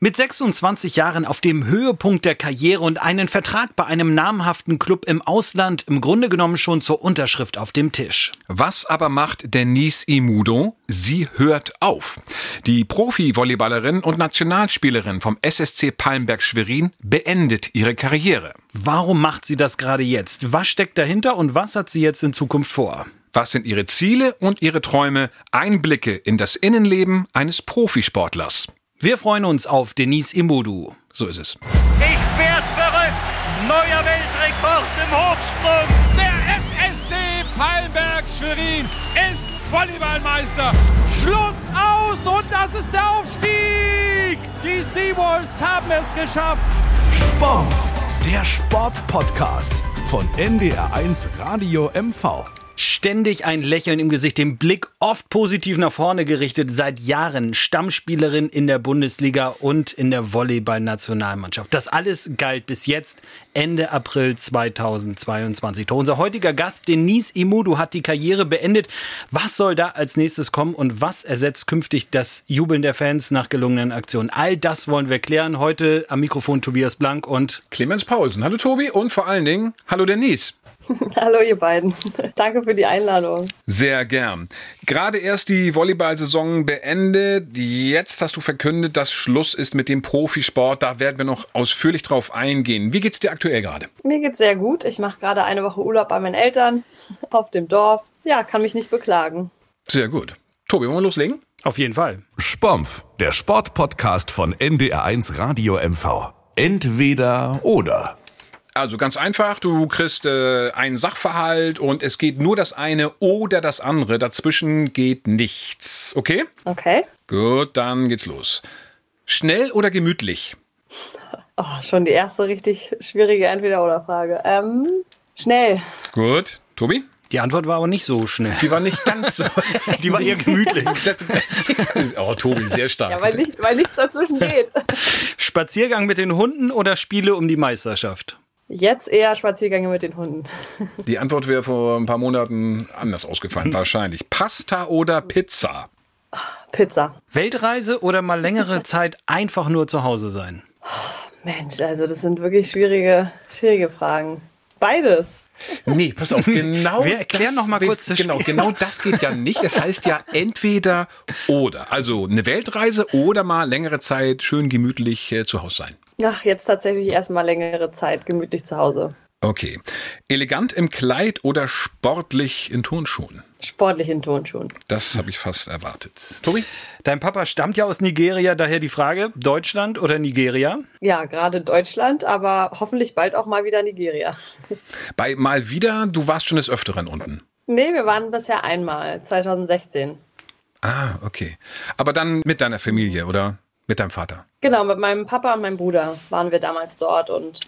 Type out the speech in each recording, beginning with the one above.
Mit 26 Jahren auf dem Höhepunkt der Karriere und einen Vertrag bei einem namhaften Club im Ausland im Grunde genommen schon zur Unterschrift auf dem Tisch. Was aber macht Denise Imudo? Sie hört auf. Die Profi-Volleyballerin und Nationalspielerin vom SSC Palmberg Schwerin beendet ihre Karriere. Warum macht sie das gerade jetzt? Was steckt dahinter und was hat sie jetzt in Zukunft vor? Was sind ihre Ziele und ihre Träume? Einblicke in das Innenleben eines Profisportlers. Wir freuen uns auf Denise Imodu. So ist es. Ich werd verrückt. Neuer Weltrekord im Hochsprung. Der SSC Palmberg Schwerin ist Volleyballmeister. Schluss aus und das ist der Aufstieg. Die Seawolves haben es geschafft. Sport, der Sportpodcast von NDR1 Radio MV. Ständig ein Lächeln im Gesicht, den Blick oft positiv nach vorne gerichtet, seit Jahren Stammspielerin in der Bundesliga und in der Volleyball-Nationalmannschaft. Das alles galt bis jetzt, Ende April 2022. Doch unser heutiger Gast, Denise Imudu, hat die Karriere beendet. Was soll da als nächstes kommen und was ersetzt künftig das Jubeln der Fans nach gelungenen Aktionen? All das wollen wir klären. Heute am Mikrofon Tobias Blank und Clemens Paulsen. Hallo Tobi und vor allen Dingen, hallo Denise. Hallo ihr beiden. Danke für die Einladung. Sehr gern. Gerade erst die Volleyball-Saison beendet. Jetzt hast du verkündet, dass Schluss ist mit dem Profisport. Da werden wir noch ausführlich drauf eingehen. Wie geht's dir aktuell gerade? Mir geht's sehr gut. Ich mache gerade eine Woche Urlaub bei meinen Eltern auf dem Dorf. Ja, kann mich nicht beklagen. Sehr gut. Tobi, wollen wir loslegen? Auf jeden Fall. Spompf, der Sportpodcast von NDR1 Radio MV. Entweder oder. Also ganz einfach, du kriegst äh, einen Sachverhalt und es geht nur das eine oder das andere. Dazwischen geht nichts. Okay? Okay. Gut, dann geht's los. Schnell oder gemütlich? Oh, schon die erste richtig schwierige Entweder-Oder-Frage. Ähm, schnell. Gut. Tobi? Die Antwort war aber nicht so schnell. Die war nicht ganz so. Die war eher gemütlich. oh, Tobi, sehr stark. Ja, weil, nicht, weil nichts dazwischen geht. Spaziergang mit den Hunden oder Spiele um die Meisterschaft? Jetzt eher Spaziergänge mit den Hunden. Die Antwort wäre vor ein paar Monaten anders ausgefallen, wahrscheinlich. Pasta oder Pizza? Pizza. Weltreise oder mal längere Zeit einfach nur zu Hause sein? Mensch, also das sind wirklich schwierige, schwierige Fragen. Beides. Nee, pass auf, genau. Wir erklären das noch mal kurz das Genau, Spiel. genau das geht ja nicht. Das heißt ja entweder oder. Also eine Weltreise oder mal längere Zeit schön gemütlich äh, zu Hause sein. Ach, jetzt tatsächlich erstmal längere Zeit gemütlich zu Hause. Okay. Elegant im Kleid oder sportlich in Turnschuhen? Sportlich in Turnschuhen. Das habe ich fast erwartet. Tobi? Dein Papa stammt ja aus Nigeria, daher die Frage, Deutschland oder Nigeria? Ja, gerade Deutschland, aber hoffentlich bald auch mal wieder Nigeria. Bei mal wieder, du warst schon des Öfteren unten. Nee, wir waren bisher einmal, 2016. Ah, okay. Aber dann mit deiner Familie oder mit deinem Vater? Genau, mit meinem Papa und meinem Bruder waren wir damals dort und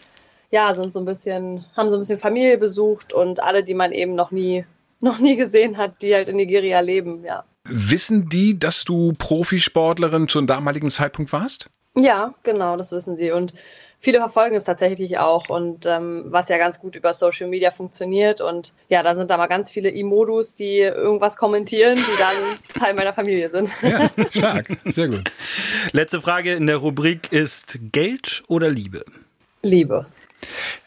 ja, sind so ein bisschen, haben so ein bisschen Familie besucht und alle, die man eben noch nie, noch nie gesehen hat, die halt in Nigeria leben, ja. Wissen die, dass du Profisportlerin zum damaligen Zeitpunkt warst? Ja, genau, das wissen sie. Und viele verfolgen es tatsächlich auch und ähm, was ja ganz gut über Social Media funktioniert. Und ja, da sind da mal ganz viele Imodus, die irgendwas kommentieren, die dann Teil meiner Familie sind. Ja, stark. Sehr gut. Letzte Frage in der Rubrik ist Geld oder Liebe? Liebe.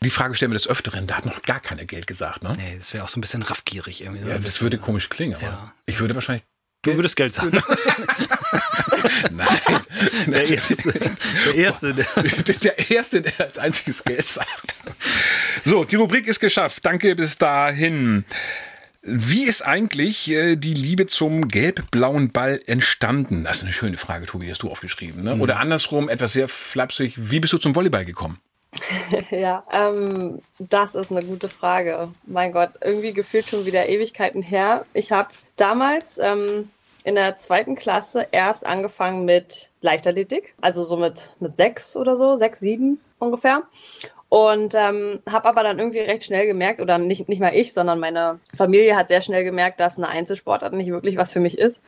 Die Frage stellen wir des Öfteren, da hat noch gar keiner Geld gesagt, ne? Nee, das wäre auch so ein bisschen raffgierig irgendwie. so Ja, das würde komisch klingen, aber Ja. ich würde wahrscheinlich. Du würdest Geld sagen. Nein. Der erste, der erste, der der Erste, der als einziges Geld sagt. So, die Rubrik ist geschafft. Danke bis dahin. Wie ist eigentlich äh, die Liebe zum gelb-blauen Ball entstanden? Das ist eine schöne Frage, Tobi, hast du aufgeschrieben. Ne? Oder andersrum, etwas sehr flapsig. Wie bist du zum Volleyball gekommen? Ja, ähm, das ist eine gute Frage. Mein Gott, irgendwie gefühlt schon wieder Ewigkeiten her. Ich habe damals ähm, in der zweiten Klasse erst angefangen mit Leichtathletik, also so mit, mit sechs oder so, sechs, sieben ungefähr. Und ähm, habe aber dann irgendwie recht schnell gemerkt, oder nicht, nicht mal ich, sondern meine Familie hat sehr schnell gemerkt, dass eine Einzelsportart nicht wirklich was für mich ist.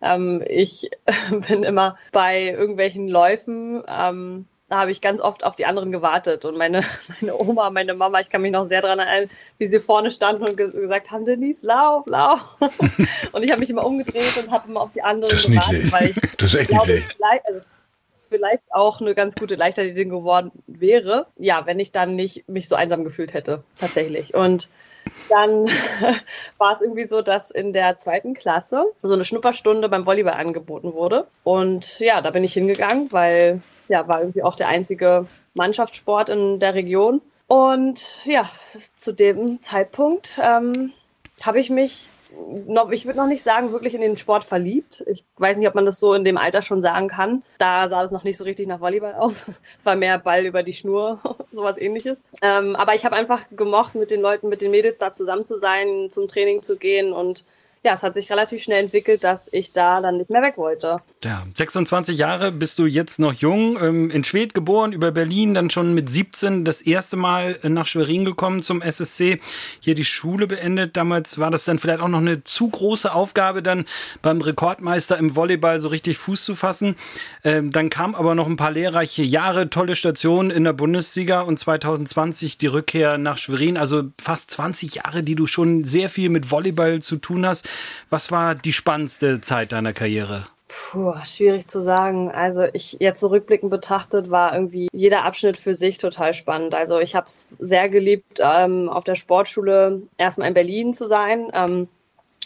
Ähm, ich bin immer bei irgendwelchen Läufen, ähm, da habe ich ganz oft auf die anderen gewartet. Und meine, meine Oma, meine Mama, ich kann mich noch sehr daran erinnern, wie sie vorne standen und ge gesagt haben, Denise, lauf, lauf. und ich habe mich immer umgedreht und habe immer auf die anderen Das gewartet, weil ich Das ist echt glaube, niedlich. vielleicht- also es vielleicht auch eine ganz gute Leichtathletin geworden wäre, ja, wenn ich dann nicht mich so einsam gefühlt hätte, tatsächlich. Und dann war es irgendwie so, dass in der zweiten Klasse so eine Schnupperstunde beim Volleyball angeboten wurde. Und ja, da bin ich hingegangen, weil ja, war irgendwie auch der einzige Mannschaftssport in der Region. Und ja, zu dem Zeitpunkt ähm, habe ich mich noch, ich würde noch nicht sagen, wirklich in den Sport verliebt. Ich weiß nicht, ob man das so in dem Alter schon sagen kann. Da sah es noch nicht so richtig nach Volleyball aus. Es war mehr Ball über die Schnur, sowas ähnliches. Ähm, aber ich habe einfach gemocht, mit den Leuten, mit den Mädels da zusammen zu sein, zum Training zu gehen und ja, es hat sich relativ schnell entwickelt, dass ich da dann nicht mehr weg wollte. Ja, 26 Jahre bist du jetzt noch jung, ähm, in Schwedt geboren, über Berlin, dann schon mit 17 das erste Mal nach Schwerin gekommen zum SSC, hier die Schule beendet. Damals war das dann vielleicht auch noch eine zu große Aufgabe, dann beim Rekordmeister im Volleyball so richtig Fuß zu fassen. Ähm, dann kam aber noch ein paar lehrreiche Jahre, tolle Stationen in der Bundesliga und 2020 die Rückkehr nach Schwerin. Also fast 20 Jahre, die du schon sehr viel mit Volleyball zu tun hast. Was war die spannendste Zeit deiner Karriere? Puh, schwierig zu sagen. Also ich jetzt zurückblickend betrachtet war irgendwie jeder Abschnitt für sich total spannend. Also ich habe es sehr geliebt, ähm, auf der Sportschule erstmal in Berlin zu sein. Ähm,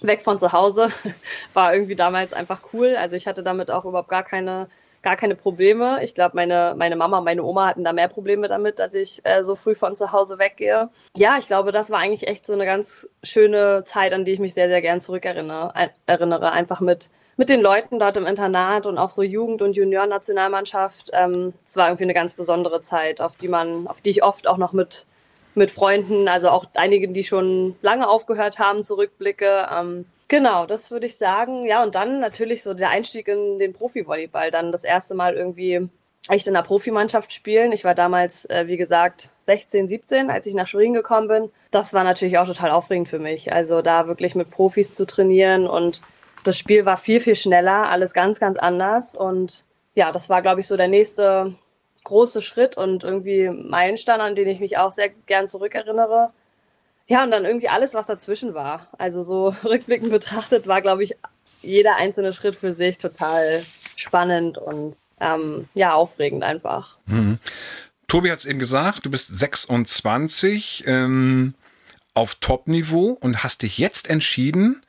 weg von zu Hause war irgendwie damals einfach cool. Also ich hatte damit auch überhaupt gar keine gar keine Probleme. Ich glaube, meine, meine Mama meine Oma hatten da mehr Probleme damit, dass ich äh, so früh von zu Hause weggehe. Ja, ich glaube, das war eigentlich echt so eine ganz schöne Zeit, an die ich mich sehr, sehr gern zurückerinnere. Erinnere. Einfach mit, mit den Leuten dort im Internat und auch so Jugend- und Juniorennationalmannschaft. Ähm, es war irgendwie eine ganz besondere Zeit, auf die man, auf die ich oft auch noch mit mit Freunden, also auch einigen, die schon lange aufgehört haben, zurückblicke. Ähm, Genau, das würde ich sagen. Ja, und dann natürlich so der Einstieg in den Profi-Volleyball. Dann das erste Mal irgendwie echt in der Profimannschaft spielen. Ich war damals, äh, wie gesagt, 16, 17, als ich nach Schwerin gekommen bin. Das war natürlich auch total aufregend für mich. Also da wirklich mit Profis zu trainieren und das Spiel war viel, viel schneller, alles ganz, ganz anders. Und ja, das war, glaube ich, so der nächste große Schritt und irgendwie Meilenstein, an den ich mich auch sehr gern zurückerinnere. Ja, und dann irgendwie alles, was dazwischen war. Also so rückblickend betrachtet war, glaube ich, jeder einzelne Schritt für sich total spannend und ähm, ja, aufregend einfach. Mhm. Tobi hat es eben gesagt, du bist 26 ähm, auf Top-Niveau und hast dich jetzt entschieden,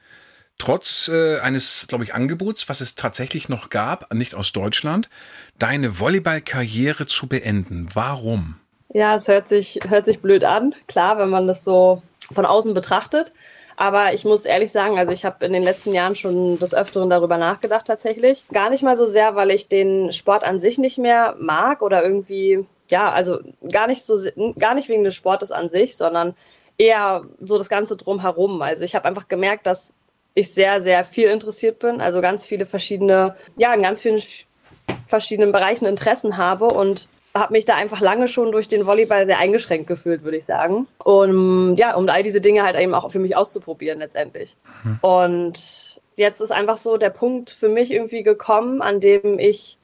trotz äh, eines, glaube ich, Angebots, was es tatsächlich noch gab, nicht aus Deutschland, deine Volleyball-Karriere zu beenden. Warum? Ja, es hört sich, hört sich blöd an, klar, wenn man das so von außen betrachtet. Aber ich muss ehrlich sagen, also ich habe in den letzten Jahren schon des Öfteren darüber nachgedacht tatsächlich. Gar nicht mal so sehr, weil ich den Sport an sich nicht mehr mag oder irgendwie, ja, also gar nicht so, gar nicht wegen des Sportes an sich, sondern eher so das Ganze drumherum. Also ich habe einfach gemerkt, dass ich sehr, sehr viel interessiert bin, also ganz viele verschiedene, ja, in ganz vielen verschiedenen Bereichen Interessen habe und habe mich da einfach lange schon durch den Volleyball sehr eingeschränkt gefühlt, würde ich sagen. Und ja, um all diese Dinge halt eben auch für mich auszuprobieren letztendlich. Mhm. Und jetzt ist einfach so der Punkt für mich irgendwie gekommen, an dem ich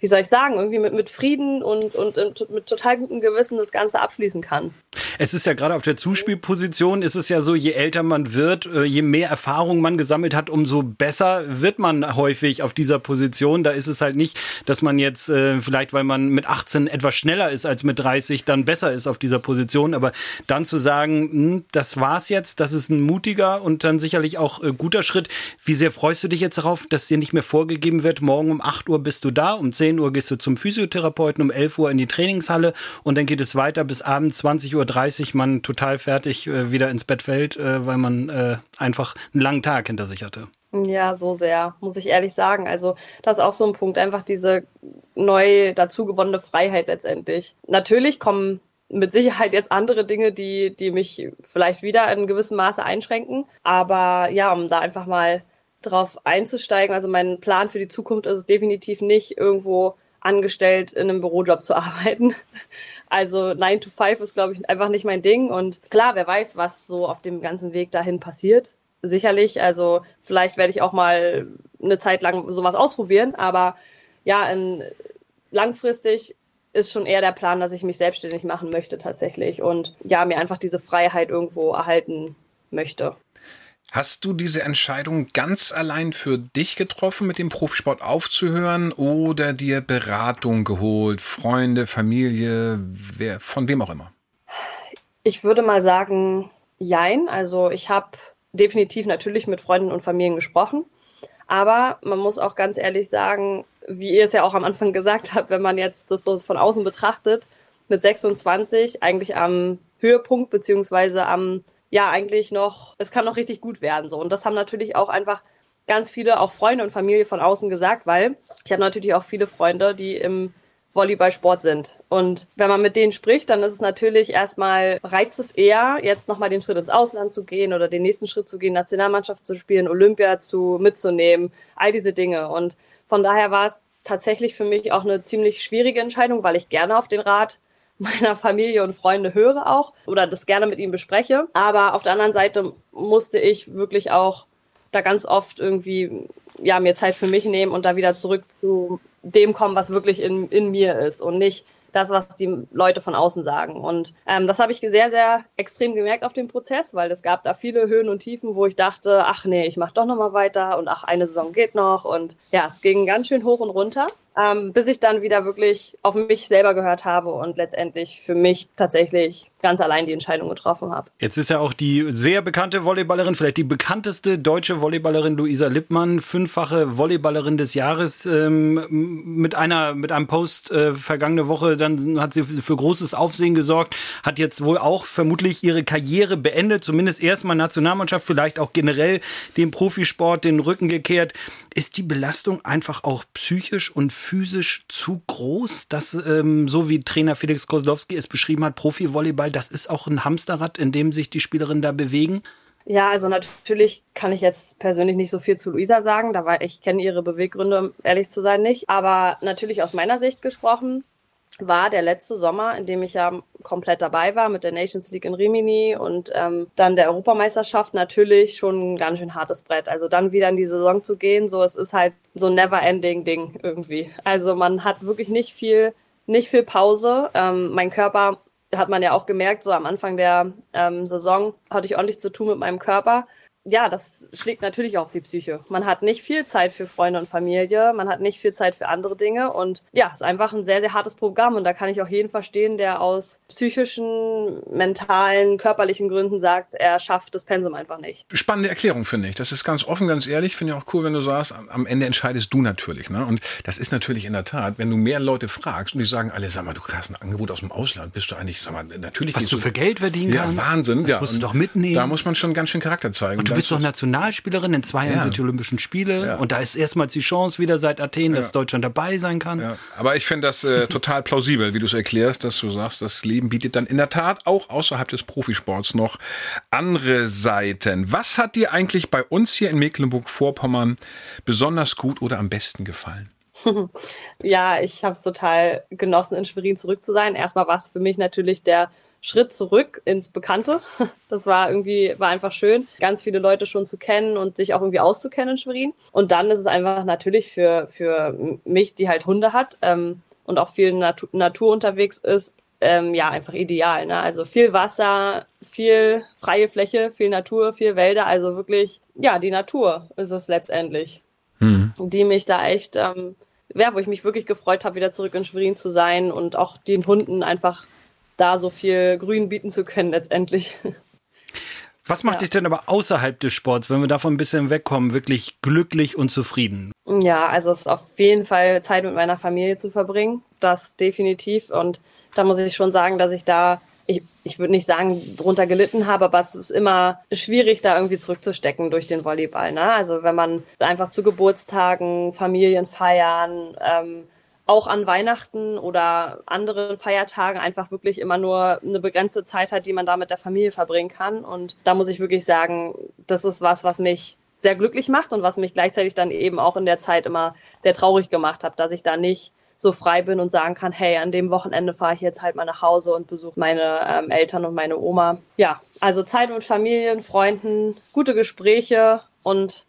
wie soll ich sagen, irgendwie mit, mit Frieden und, und, und mit total gutem Gewissen das Ganze abschließen kann. Es ist ja gerade auf der Zuspielposition, ist es ja so, je älter man wird, äh, je mehr Erfahrung man gesammelt hat, umso besser wird man häufig auf dieser Position. Da ist es halt nicht, dass man jetzt äh, vielleicht, weil man mit 18 etwas schneller ist als mit 30, dann besser ist auf dieser Position. Aber dann zu sagen, hm, das war's jetzt, das ist ein mutiger und dann sicherlich auch äh, guter Schritt. Wie sehr freust du dich jetzt darauf, dass dir nicht mehr vorgegeben wird, morgen um 8 Uhr bist du da, um 10 10 Uhr gehst du zum Physiotherapeuten, um 11 Uhr in die Trainingshalle und dann geht es weiter bis abends 20.30 Uhr man total fertig äh, wieder ins Bett fällt, äh, weil man äh, einfach einen langen Tag hinter sich hatte. Ja, so sehr, muss ich ehrlich sagen. Also, das ist auch so ein Punkt, einfach diese neu dazugewonnene Freiheit letztendlich. Natürlich kommen mit Sicherheit jetzt andere Dinge, die, die mich vielleicht wieder in gewissem Maße einschränken. Aber ja, um da einfach mal drauf einzusteigen. Also mein Plan für die Zukunft ist es definitiv nicht, irgendwo angestellt in einem Bürojob zu arbeiten. Also 9 to 5 ist, glaube ich, einfach nicht mein Ding. Und klar, wer weiß, was so auf dem ganzen Weg dahin passiert. Sicherlich. Also vielleicht werde ich auch mal eine Zeit lang sowas ausprobieren. Aber ja, in, langfristig ist schon eher der Plan, dass ich mich selbstständig machen möchte tatsächlich. Und ja, mir einfach diese Freiheit irgendwo erhalten möchte. Hast du diese Entscheidung ganz allein für dich getroffen, mit dem Profisport aufzuhören oder dir Beratung geholt, Freunde, Familie, wer, von wem auch immer? Ich würde mal sagen, jein. Also ich habe definitiv natürlich mit Freunden und Familien gesprochen. Aber man muss auch ganz ehrlich sagen, wie ihr es ja auch am Anfang gesagt habt, wenn man jetzt das so von außen betrachtet, mit 26 eigentlich am Höhepunkt beziehungsweise am ja eigentlich noch, es kann noch richtig gut werden so. Und das haben natürlich auch einfach ganz viele, auch Freunde und Familie von außen gesagt, weil ich habe natürlich auch viele Freunde, die im Volleyballsport sind. Und wenn man mit denen spricht, dann ist es natürlich erstmal, reizt es eher, jetzt nochmal den Schritt ins Ausland zu gehen oder den nächsten Schritt zu gehen, Nationalmannschaft zu spielen, Olympia zu mitzunehmen, all diese Dinge. Und von daher war es tatsächlich für mich auch eine ziemlich schwierige Entscheidung, weil ich gerne auf den Rat meiner Familie und Freunde höre auch oder das gerne mit ihnen bespreche. Aber auf der anderen Seite musste ich wirklich auch da ganz oft irgendwie ja mir Zeit für mich nehmen und da wieder zurück zu dem kommen, was wirklich in, in mir ist und nicht das, was die Leute von außen sagen. Und ähm, das habe ich sehr, sehr extrem gemerkt auf dem Prozess, weil es gab da viele Höhen und Tiefen, wo ich dachte, ach nee, ich mache doch noch mal weiter und ach, eine Saison geht noch. Und ja, es ging ganz schön hoch und runter ähm, bis ich dann wieder wirklich auf mich selber gehört habe und letztendlich für mich tatsächlich ganz allein die Entscheidung getroffen habe. Jetzt ist ja auch die sehr bekannte Volleyballerin, vielleicht die bekannteste deutsche Volleyballerin Luisa Lippmann, fünffache Volleyballerin des Jahres, ähm, mit einer mit einem Post äh, vergangene Woche, dann hat sie für großes Aufsehen gesorgt, hat jetzt wohl auch vermutlich ihre Karriere beendet, zumindest erstmal Nationalmannschaft, vielleicht auch generell dem Profisport den Rücken gekehrt. Ist die Belastung einfach auch psychisch und physisch zu groß, dass, ähm, so wie Trainer Felix Kozlowski es beschrieben hat, Profi-Volleyball, das ist auch ein Hamsterrad, in dem sich die Spielerinnen da bewegen? Ja, also natürlich kann ich jetzt persönlich nicht so viel zu Luisa sagen, da war ich kenne ihre Beweggründe, ehrlich zu sein, nicht. Aber natürlich aus meiner Sicht gesprochen, war der letzte Sommer, in dem ich ja komplett dabei war mit der Nations League in Rimini und ähm, dann der Europameisterschaft natürlich schon ein ganz schön hartes Brett. Also dann wieder in die Saison zu gehen, so es ist halt so ein never-ending Ding irgendwie. Also man hat wirklich nicht viel, nicht viel Pause. Ähm, mein Körper hat man ja auch gemerkt, so am Anfang der ähm, Saison hatte ich ordentlich zu tun mit meinem Körper ja, das schlägt natürlich auf die Psyche. Man hat nicht viel Zeit für Freunde und Familie, man hat nicht viel Zeit für andere Dinge und ja, es ist einfach ein sehr, sehr hartes Programm und da kann ich auch jeden verstehen, der aus psychischen, mentalen, körperlichen Gründen sagt, er schafft das Pensum einfach nicht. Spannende Erklärung, finde ich. Das ist ganz offen, ganz ehrlich. Finde ich auch cool, wenn du sagst, am Ende entscheidest du natürlich. Ne? Und das ist natürlich in der Tat, wenn du mehr Leute fragst und die sagen alle, sag mal, du hast ein Angebot aus dem Ausland, bist du eigentlich, sag mal, natürlich. Was du für Geld verdienen ja, kannst. Wahnsinn. Das ja, musst du doch mitnehmen. Da muss man schon ganz schön Charakter zeigen. Und du bist doch Nationalspielerin, in zwei Jahren ja. sind die Olympischen Spiele ja. und da ist erstmals die Chance wieder seit Athen, dass Deutschland dabei sein kann. Ja. Aber ich finde das äh, total plausibel, wie du es erklärst, dass du sagst, das Leben bietet dann in der Tat auch außerhalb des Profisports noch andere Seiten. Was hat dir eigentlich bei uns hier in Mecklenburg-Vorpommern besonders gut oder am besten gefallen? ja, ich habe es total genossen, in Schwerin zurück zu sein. Erstmal war es für mich natürlich der Schritt zurück ins Bekannte. Das war irgendwie, war einfach schön, ganz viele Leute schon zu kennen und sich auch irgendwie auszukennen in Schwerin. Und dann ist es einfach natürlich für, für mich, die halt Hunde hat ähm, und auch viel Natur, Natur unterwegs ist, ähm, ja, einfach ideal. Ne? Also viel Wasser, viel freie Fläche, viel Natur, viel Wälder. Also wirklich, ja, die Natur ist es letztendlich, mhm. die mich da echt, ähm, ja, wo ich mich wirklich gefreut habe, wieder zurück in Schwerin zu sein und auch den Hunden einfach da so viel Grün bieten zu können letztendlich. Was macht ja. dich denn aber außerhalb des Sports, wenn wir davon ein bisschen wegkommen, wirklich glücklich und zufrieden? Ja, also es ist auf jeden Fall Zeit mit meiner Familie zu verbringen. Das definitiv. Und da muss ich schon sagen, dass ich da, ich, ich würde nicht sagen, drunter gelitten habe, aber es ist immer schwierig, da irgendwie zurückzustecken durch den Volleyball. Ne? Also wenn man einfach zu Geburtstagen, Familienfeiern, ähm, auch an Weihnachten oder anderen Feiertagen einfach wirklich immer nur eine begrenzte Zeit hat, die man da mit der Familie verbringen kann. Und da muss ich wirklich sagen, das ist was, was mich sehr glücklich macht und was mich gleichzeitig dann eben auch in der Zeit immer sehr traurig gemacht hat, dass ich da nicht so frei bin und sagen kann, hey, an dem Wochenende fahre ich jetzt halt mal nach Hause und besuche meine ähm, Eltern und meine Oma. Ja, also Zeit mit Familien, Freunden, gute Gespräche und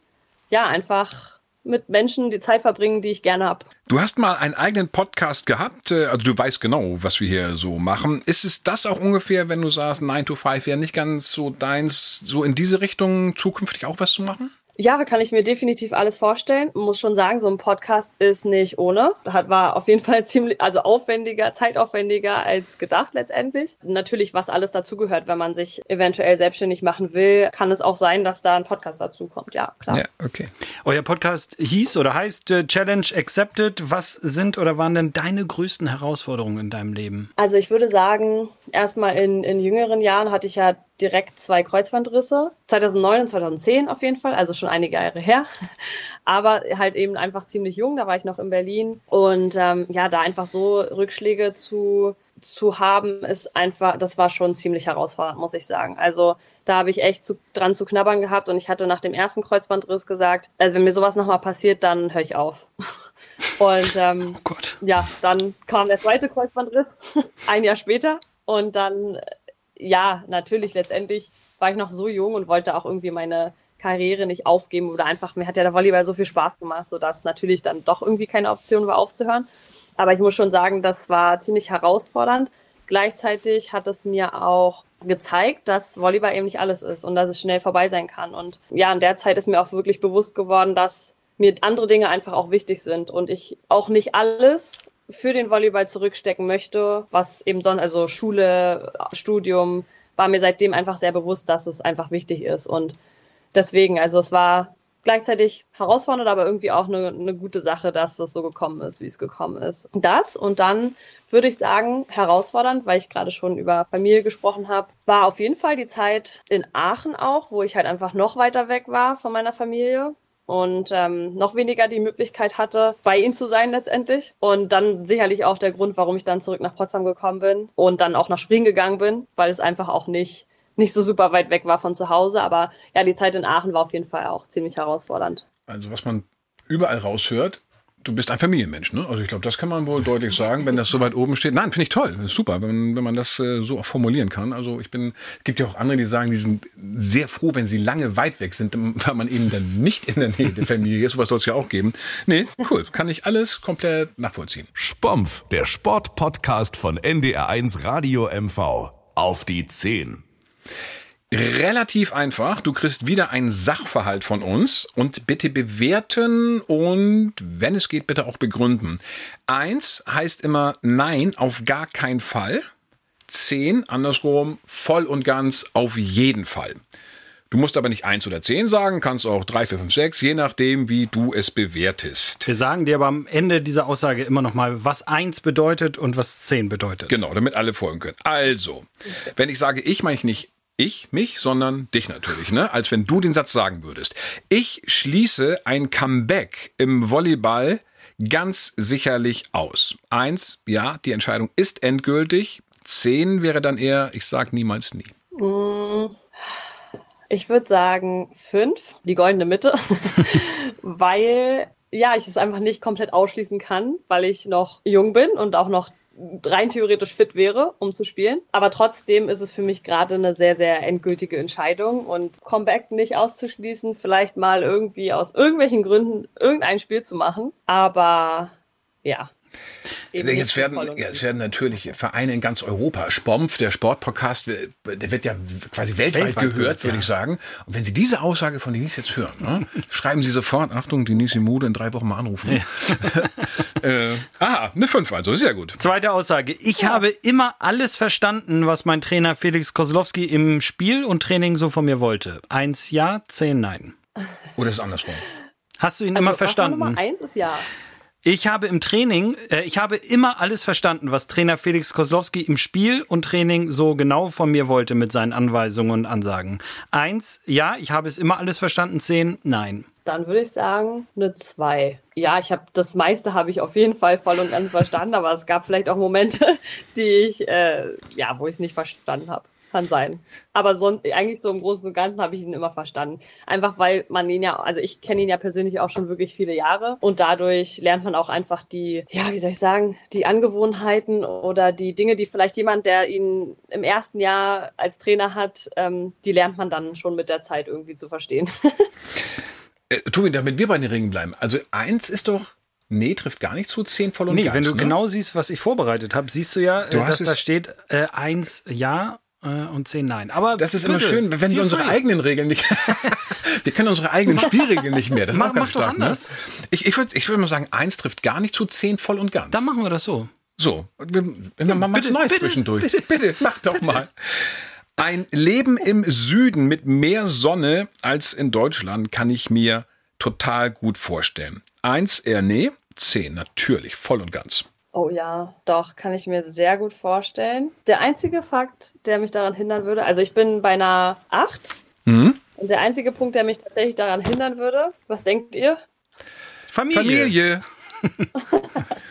ja, einfach mit Menschen die Zeit verbringen, die ich gerne habe. Du hast mal einen eigenen Podcast gehabt, äh, also du weißt genau, was wir hier so machen. Ist es das auch ungefähr, wenn du sagst, 9 to 5 wäre nicht ganz so deins, so in diese Richtung zukünftig auch was zu machen? Ja, kann ich mir definitiv alles vorstellen. Muss schon sagen, so ein Podcast ist nicht ohne. Hat, war auf jeden Fall ziemlich, also aufwendiger, zeitaufwendiger als gedacht letztendlich. Natürlich, was alles dazugehört, wenn man sich eventuell selbstständig machen will, kann es auch sein, dass da ein Podcast dazu kommt. Ja, klar. Ja, okay. Euer Podcast hieß oder heißt äh, Challenge Accepted. Was sind oder waren denn deine größten Herausforderungen in deinem Leben? Also ich würde sagen, erstmal in, in jüngeren Jahren hatte ich ja direkt zwei Kreuzbandrisse. 2009 und 2010 auf jeden Fall, also schon einige Jahre her. Aber halt eben einfach ziemlich jung, da war ich noch in Berlin. Und ähm, ja, da einfach so Rückschläge zu, zu haben, ist einfach, das war schon ziemlich herausfordernd, muss ich sagen. Also da habe ich echt zu, dran zu knabbern gehabt und ich hatte nach dem ersten Kreuzbandriss gesagt, also wenn mir sowas nochmal passiert, dann höre ich auf. Und ähm, oh ja, dann kam der zweite Kreuzbandriss, ein Jahr später. Und dann ja, natürlich, letztendlich war ich noch so jung und wollte auch irgendwie meine Karriere nicht aufgeben oder einfach, mir hat ja der Volleyball so viel Spaß gemacht, sodass natürlich dann doch irgendwie keine Option war, aufzuhören. Aber ich muss schon sagen, das war ziemlich herausfordernd. Gleichzeitig hat es mir auch gezeigt, dass Volleyball eben nicht alles ist und dass es schnell vorbei sein kann. Und ja, in der Zeit ist mir auch wirklich bewusst geworden, dass mir andere Dinge einfach auch wichtig sind und ich auch nicht alles für den Volleyball zurückstecken möchte, was eben sonst, also Schule, Studium, war mir seitdem einfach sehr bewusst, dass es einfach wichtig ist. Und deswegen, also es war gleichzeitig herausfordernd, aber irgendwie auch eine, eine gute Sache, dass es so gekommen ist, wie es gekommen ist. Das und dann würde ich sagen, herausfordernd, weil ich gerade schon über Familie gesprochen habe, war auf jeden Fall die Zeit in Aachen auch, wo ich halt einfach noch weiter weg war von meiner Familie und ähm, noch weniger die Möglichkeit hatte, bei ihnen zu sein letztendlich. Und dann sicherlich auch der Grund, warum ich dann zurück nach Potsdam gekommen bin und dann auch nach Springen gegangen bin, weil es einfach auch nicht nicht so super weit weg war von zu Hause. Aber ja, die Zeit in Aachen war auf jeden Fall auch ziemlich herausfordernd. Also was man überall raushört, du bist ein Familienmensch, ne? Also ich glaube, das kann man wohl deutlich sagen, wenn das so weit oben steht. Nein, finde ich toll, super, wenn, wenn man das äh, so auch formulieren kann. Also ich bin, es gibt ja auch andere, die sagen, die sind sehr froh, wenn sie lange weit weg sind, weil man eben dann nicht in der Nähe der Familie ist. Sowas soll es ja auch geben. Nee, cool, kann ich alles komplett nachvollziehen. Spompf, der Sportpodcast von NDR1 Radio MV. Auf die 10. Relativ einfach. Du kriegst wieder einen Sachverhalt von uns und bitte bewerten und wenn es geht, bitte auch begründen. Eins heißt immer nein, auf gar keinen Fall. Zehn, andersrum, voll und ganz auf jeden Fall. Du musst aber nicht eins oder zehn sagen, kannst auch drei, vier, fünf, sechs, je nachdem, wie du es bewertest. Wir sagen dir aber am Ende dieser Aussage immer noch mal, was eins bedeutet und was zehn bedeutet. Genau, damit alle folgen können. Also, wenn ich sage ich, meine ich nicht ich, mich, sondern dich natürlich, ne? Als wenn du den Satz sagen würdest. Ich schließe ein Comeback im Volleyball ganz sicherlich aus. Eins, ja, die Entscheidung ist endgültig. Zehn wäre dann eher, ich sag niemals nie. Ich würde sagen fünf, die goldene Mitte, weil ja, ich es einfach nicht komplett ausschließen kann, weil ich noch jung bin und auch noch rein theoretisch fit wäre, um zu spielen. Aber trotzdem ist es für mich gerade eine sehr, sehr endgültige Entscheidung und Comeback nicht auszuschließen, vielleicht mal irgendwie aus irgendwelchen Gründen irgendein Spiel zu machen. Aber ja, Jetzt werden, jetzt werden natürlich Vereine in ganz Europa, Spompf, der Sportpodcast, der wird ja quasi weltweit, weltweit gehört, würde ja. ich sagen. Und wenn Sie diese Aussage von Denise jetzt hören, ne, schreiben Sie sofort, Achtung, Denise Mude in drei Wochen mal anrufen. Ja. äh, aha, eine 5 also, sehr gut. Zweite Aussage. Ich ja. habe immer alles verstanden, was mein Trainer Felix Kozlowski im Spiel und Training so von mir wollte. Eins ja, zehn nein. Oder ist es andersrum? Hast du ihn also, immer verstanden? Nummer eins ist ja. Ich habe im Training, äh, ich habe immer alles verstanden, was Trainer Felix Koslowski im Spiel und Training so genau von mir wollte mit seinen Anweisungen und Ansagen. Eins, ja, ich habe es immer alles verstanden. Zehn, nein. Dann würde ich sagen, eine zwei. Ja, ich habe das meiste habe ich auf jeden Fall voll und ganz verstanden, aber es gab vielleicht auch Momente, die ich, äh, ja, wo ich es nicht verstanden habe. Kann sein. Aber sonst, eigentlich so im Großen und Ganzen habe ich ihn immer verstanden. Einfach weil man ihn ja, also ich kenne ihn ja persönlich auch schon wirklich viele Jahre und dadurch lernt man auch einfach die, ja, wie soll ich sagen, die Angewohnheiten oder die Dinge, die vielleicht jemand, der ihn im ersten Jahr als Trainer hat, ähm, die lernt man dann schon mit der Zeit irgendwie zu verstehen. Äh, Tobi, damit wir bei den Ringen bleiben. Also eins ist doch, nee, trifft gar nicht zu, zehn voll und Nee, ganz. wenn du ne? genau siehst, was ich vorbereitet habe, siehst du ja, Du äh, dass da steht äh, eins ja und zehn nein. Aber Das ist immer bitte, schön, wenn wir unsere free. eigenen Regeln nicht. wir können unsere eigenen Spielregeln nicht mehr. Das ist Mach- auch ganz mach doch stark, anders. Ne? Ich, ich würde ich würd mal sagen, eins trifft gar nicht zu, zehn voll und ganz. Dann machen wir das so. So, wir, wir machen was bitte, Neues bitte, zwischendurch. Bitte. mach doch mal. Ein Leben im Süden mit mehr Sonne als in Deutschland kann ich mir total gut vorstellen. Eins eher nee, zehn natürlich, voll und ganz. Oh ja, doch, kann ich mir sehr gut vorstellen. Der einzige Fakt, der mich daran hindern würde, also ich bin bei einer 8. Mhm. Und der einzige Punkt, der mich tatsächlich daran hindern würde, was denkt ihr? Familie. Familie.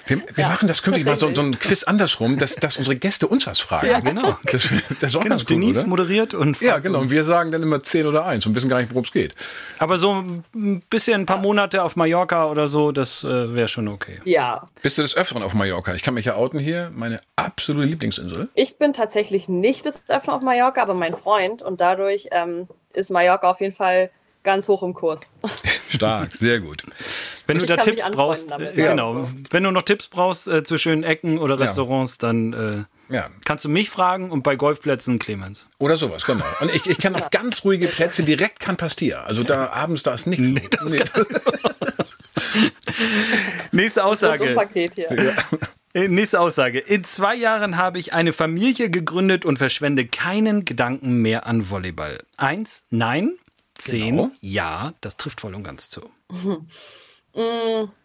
Wir, wir Ja, machen das künftig mal so, so ein Quiz andersrum, dass, dass unsere Gäste uns was fragen. Ja, genau. Das, das ist auch Genau, ganz gut, Denise oder? moderiert und Ja, genau. Und wir sagen dann immer 10 oder 1 und wissen gar nicht, worum es geht. Aber so ein bisschen, ein paar Monate auf Mallorca oder so, das äh, wäre schon okay. Ja, Bist du des Öfteren auf Mallorca? Ich kann mich ja outen hier. Meine absolute Lieblingsinsel. ich bin tatsächlich nicht des Öfteren auf Mallorca, aber mein Freund. Und dadurch ähm, ist Mallorca auf jeden Fall ganz hoch im Kurs. Stark, sehr gut. Wenn du Ich da kann mich Tipps brauchst, damit, äh, ja. genau. Wenn du noch Tipps brauchst äh, zu schönen Ecken oder Restaurants, dann äh, Ja. kannst du mich fragen und bei Golfplätzen Clemens. Oder sowas, genau. Und ich, ich kenne auch ganz ruhige Plätze direkt Can Pastia. Also da abends, da ist nichts. Nee, nee. Nächste Aussage. Paket hier. Äh, Nächste Aussage. In zwei Jahren habe ich eine Familie gegründet und verschwende keinen Gedanken mehr an Volleyball. Eins, nein. Zehn, Genau. ja. Das trifft voll und ganz zu.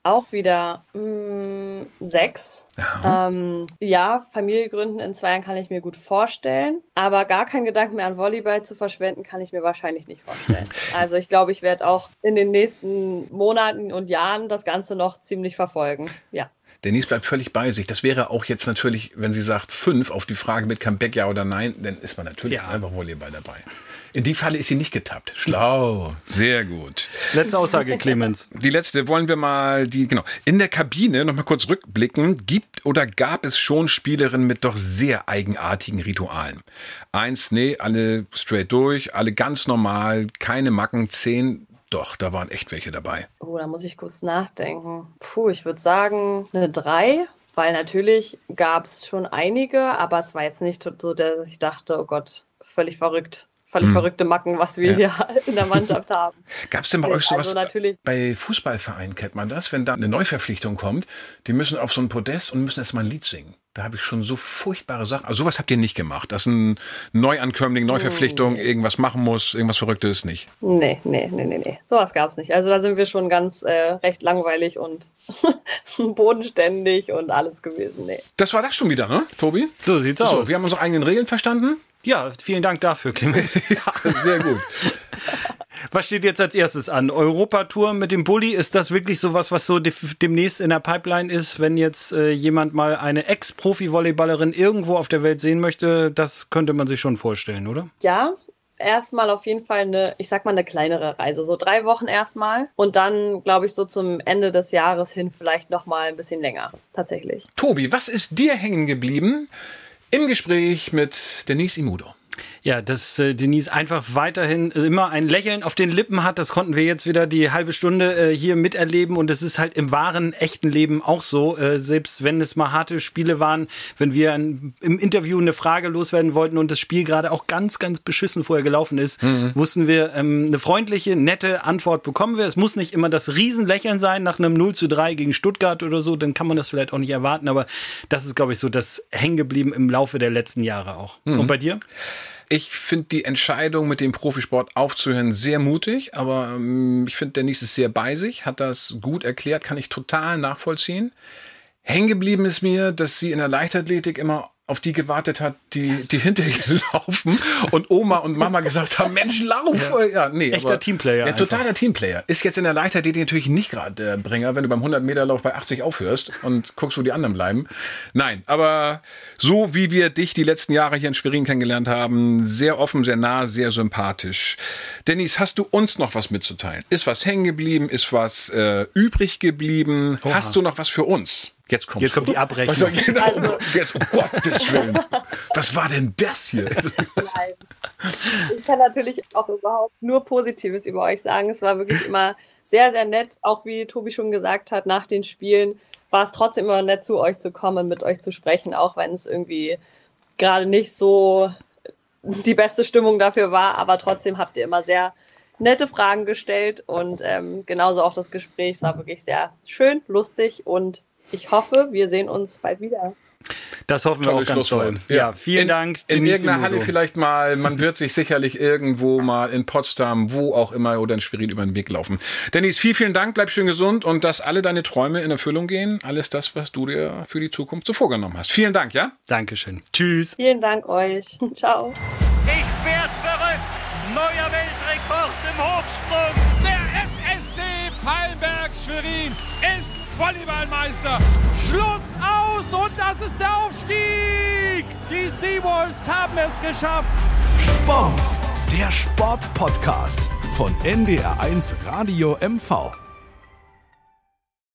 Auch wieder mh, sechs. Ähm, ja, Familie gründen in zwei Jahren kann ich mir gut vorstellen. Aber gar keinen Gedanken mehr an Volleyball zu verschwenden, kann ich mir wahrscheinlich nicht vorstellen. Also ich glaube, ich werde auch in den nächsten Monaten und Jahren das Ganze noch ziemlich verfolgen. Ja. Denise bleibt völlig bei sich. Das wäre auch jetzt natürlich, wenn sie sagt fünf auf die Frage mit Comeback ja oder nein, dann ist man natürlich Ja. einfach Volleyball dabei. In die Falle ist sie nicht getappt. Schlau. Sehr gut. Letzte Aussage, Clemens. Die letzte wollen wir mal die genau in der Kabine noch mal kurz rückblicken. Gibt oder gab es schon Spielerinnen mit doch sehr eigenartigen Ritualen? Eins, nee, alle straight durch, alle ganz normal, keine Macken. Zehn, doch, da waren echt welche dabei. Oh, da muss ich kurz nachdenken. Puh, ich würde sagen eine drei. Weil natürlich gab es schon einige, aber es war jetzt nicht so, dass ich dachte, oh Gott, völlig verrückt. Völlig verrückte Macken, was wir hier in der Mannschaft haben. Gab es denn bei euch sowas? also natürlich- Bei Fußballvereinen kennt man das, wenn da eine Neuverpflichtung kommt, die müssen auf so ein Podest und müssen erstmal ein Lied singen. Da habe ich schon so furchtbare Sachen. Also sowas habt ihr nicht gemacht, dass ein Neuankömmling, Neuverpflichtung irgendwas machen muss, irgendwas Verrücktes nicht. Nee, nee, nee, nee, nee. Sowas gab's nicht. Also da sind wir schon ganz äh, recht langweilig und bodenständig und alles gewesen. Nee. Das war das schon wieder, ne, Tobi? So sieht's So, aus. wir haben unsere eigenen Regeln verstanden. Ja, vielen Dank dafür, Clemens. Ja, sehr gut. Was steht jetzt als erstes an? Europatour mit dem Bulli, ist das wirklich sowas, was so de demnächst in der Pipeline ist, wenn jetzt äh, jemand mal eine Ex-Profi-Volleyballerin irgendwo auf der Welt sehen möchte? Das könnte man sich schon vorstellen, oder? Ja, erstmal auf jeden Fall eine, ich sag mal, eine kleinere Reise. So drei Wochen erstmal. Und dann, glaube ich, so zum Ende des Jahres hin vielleicht nochmal ein bisschen länger. Tatsächlich. Tobi, was ist dir hängen geblieben im Gespräch mit Denise Imudo? Ja, dass äh, Denise einfach weiterhin äh, immer ein Lächeln auf den Lippen hat, das konnten wir jetzt wieder die halbe Stunde äh, hier miterleben und es ist halt im wahren, echten Leben auch so, äh, selbst wenn es mal harte Spiele waren, wenn wir ein, im Interview eine Frage loswerden wollten und das Spiel gerade auch ganz, ganz beschissen vorher gelaufen ist, wussten wir, ähm, eine freundliche, nette Antwort bekommen wir. Es muss nicht immer das Riesenlächeln sein nach einem 0 zu 3 gegen Stuttgart oder so, dann kann man das vielleicht auch nicht erwarten, aber das ist, glaube ich, so das hängengeblieben im Laufe der letzten Jahre auch. Und bei dir? Ich finde die Entscheidung, mit dem Profisport aufzuhören, sehr mutig, aber ähm, ich finde, Denise ist sehr bei sich, hat das gut erklärt, kann ich total nachvollziehen. Hängen geblieben ist mir, dass sie in der Leichtathletik immer auf die gewartet hat, die, die hinter ihr laufen und Oma und Mama gesagt haben, Mensch, lauf! Ja, nee, Echter Teamplayer Ja, totaler Teamplayer. Ist jetzt in der Leichtathletik natürlich nicht gerade der Bringer, wenn du beim 100-Meter-Lauf bei 80 aufhörst und guckst, wo die anderen bleiben. Nein, aber so wie wir dich die letzten Jahre hier in Schwerin kennengelernt haben, sehr offen, sehr nah, sehr sympathisch. Denise, hast du uns noch was mitzuteilen? Ist was hängen geblieben? Ist was äh, übrig geblieben? Hast du noch was für uns? Jetzt kommt, Jetzt kommt die Abrechnung. Was, genau, jetzt, um Gottes Willen. Was war denn das hier? Nein. Ich kann natürlich auch überhaupt nur Positives über euch sagen. Es war wirklich immer sehr, sehr nett. Auch wie Tobi schon gesagt hat, nach den Spielen war es trotzdem immer nett, zu euch zu kommen, mit euch zu sprechen, auch wenn es irgendwie gerade nicht so die beste Stimmung dafür war. Aber trotzdem habt ihr immer sehr nette Fragen gestellt und ähm, genauso auch das Gespräch. Es war wirklich sehr schön, lustig und ich hoffe, wir sehen uns bald wieder. Das hoffen wir auch ganz toll. Ja, ja, vielen in, Dank. In Denise irgendeiner Halle vielleicht mal. Man wird sich sicherlich irgendwo mal in Potsdam, wo auch immer oder in Schwerin über den Weg laufen. Dennis, vielen, vielen Dank. Bleib schön gesund und dass alle deine Träume in Erfüllung gehen. Alles das, was du dir für die Zukunft so vorgenommen hast. Vielen Dank, ja? Dankeschön. Tschüss. Vielen Dank euch. Ciao. Ich werde Volleyballmeister. Schluss aus und das ist der Aufstieg. Die Seawolves haben es geschafft. Sport, der Sportpodcast von NDR1 Radio MV.